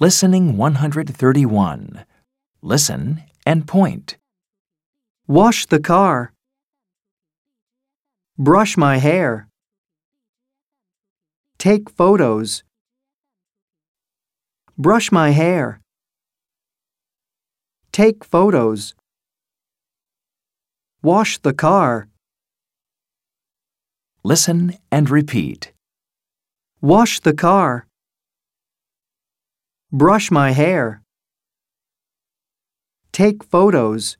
Listening 131. Listen and point. Wash the car. Brush my hair. Take photos. Brush my hair. Take photos. Wash the car. Listen and repeat. Wash the car. Brush my hair. Take photos.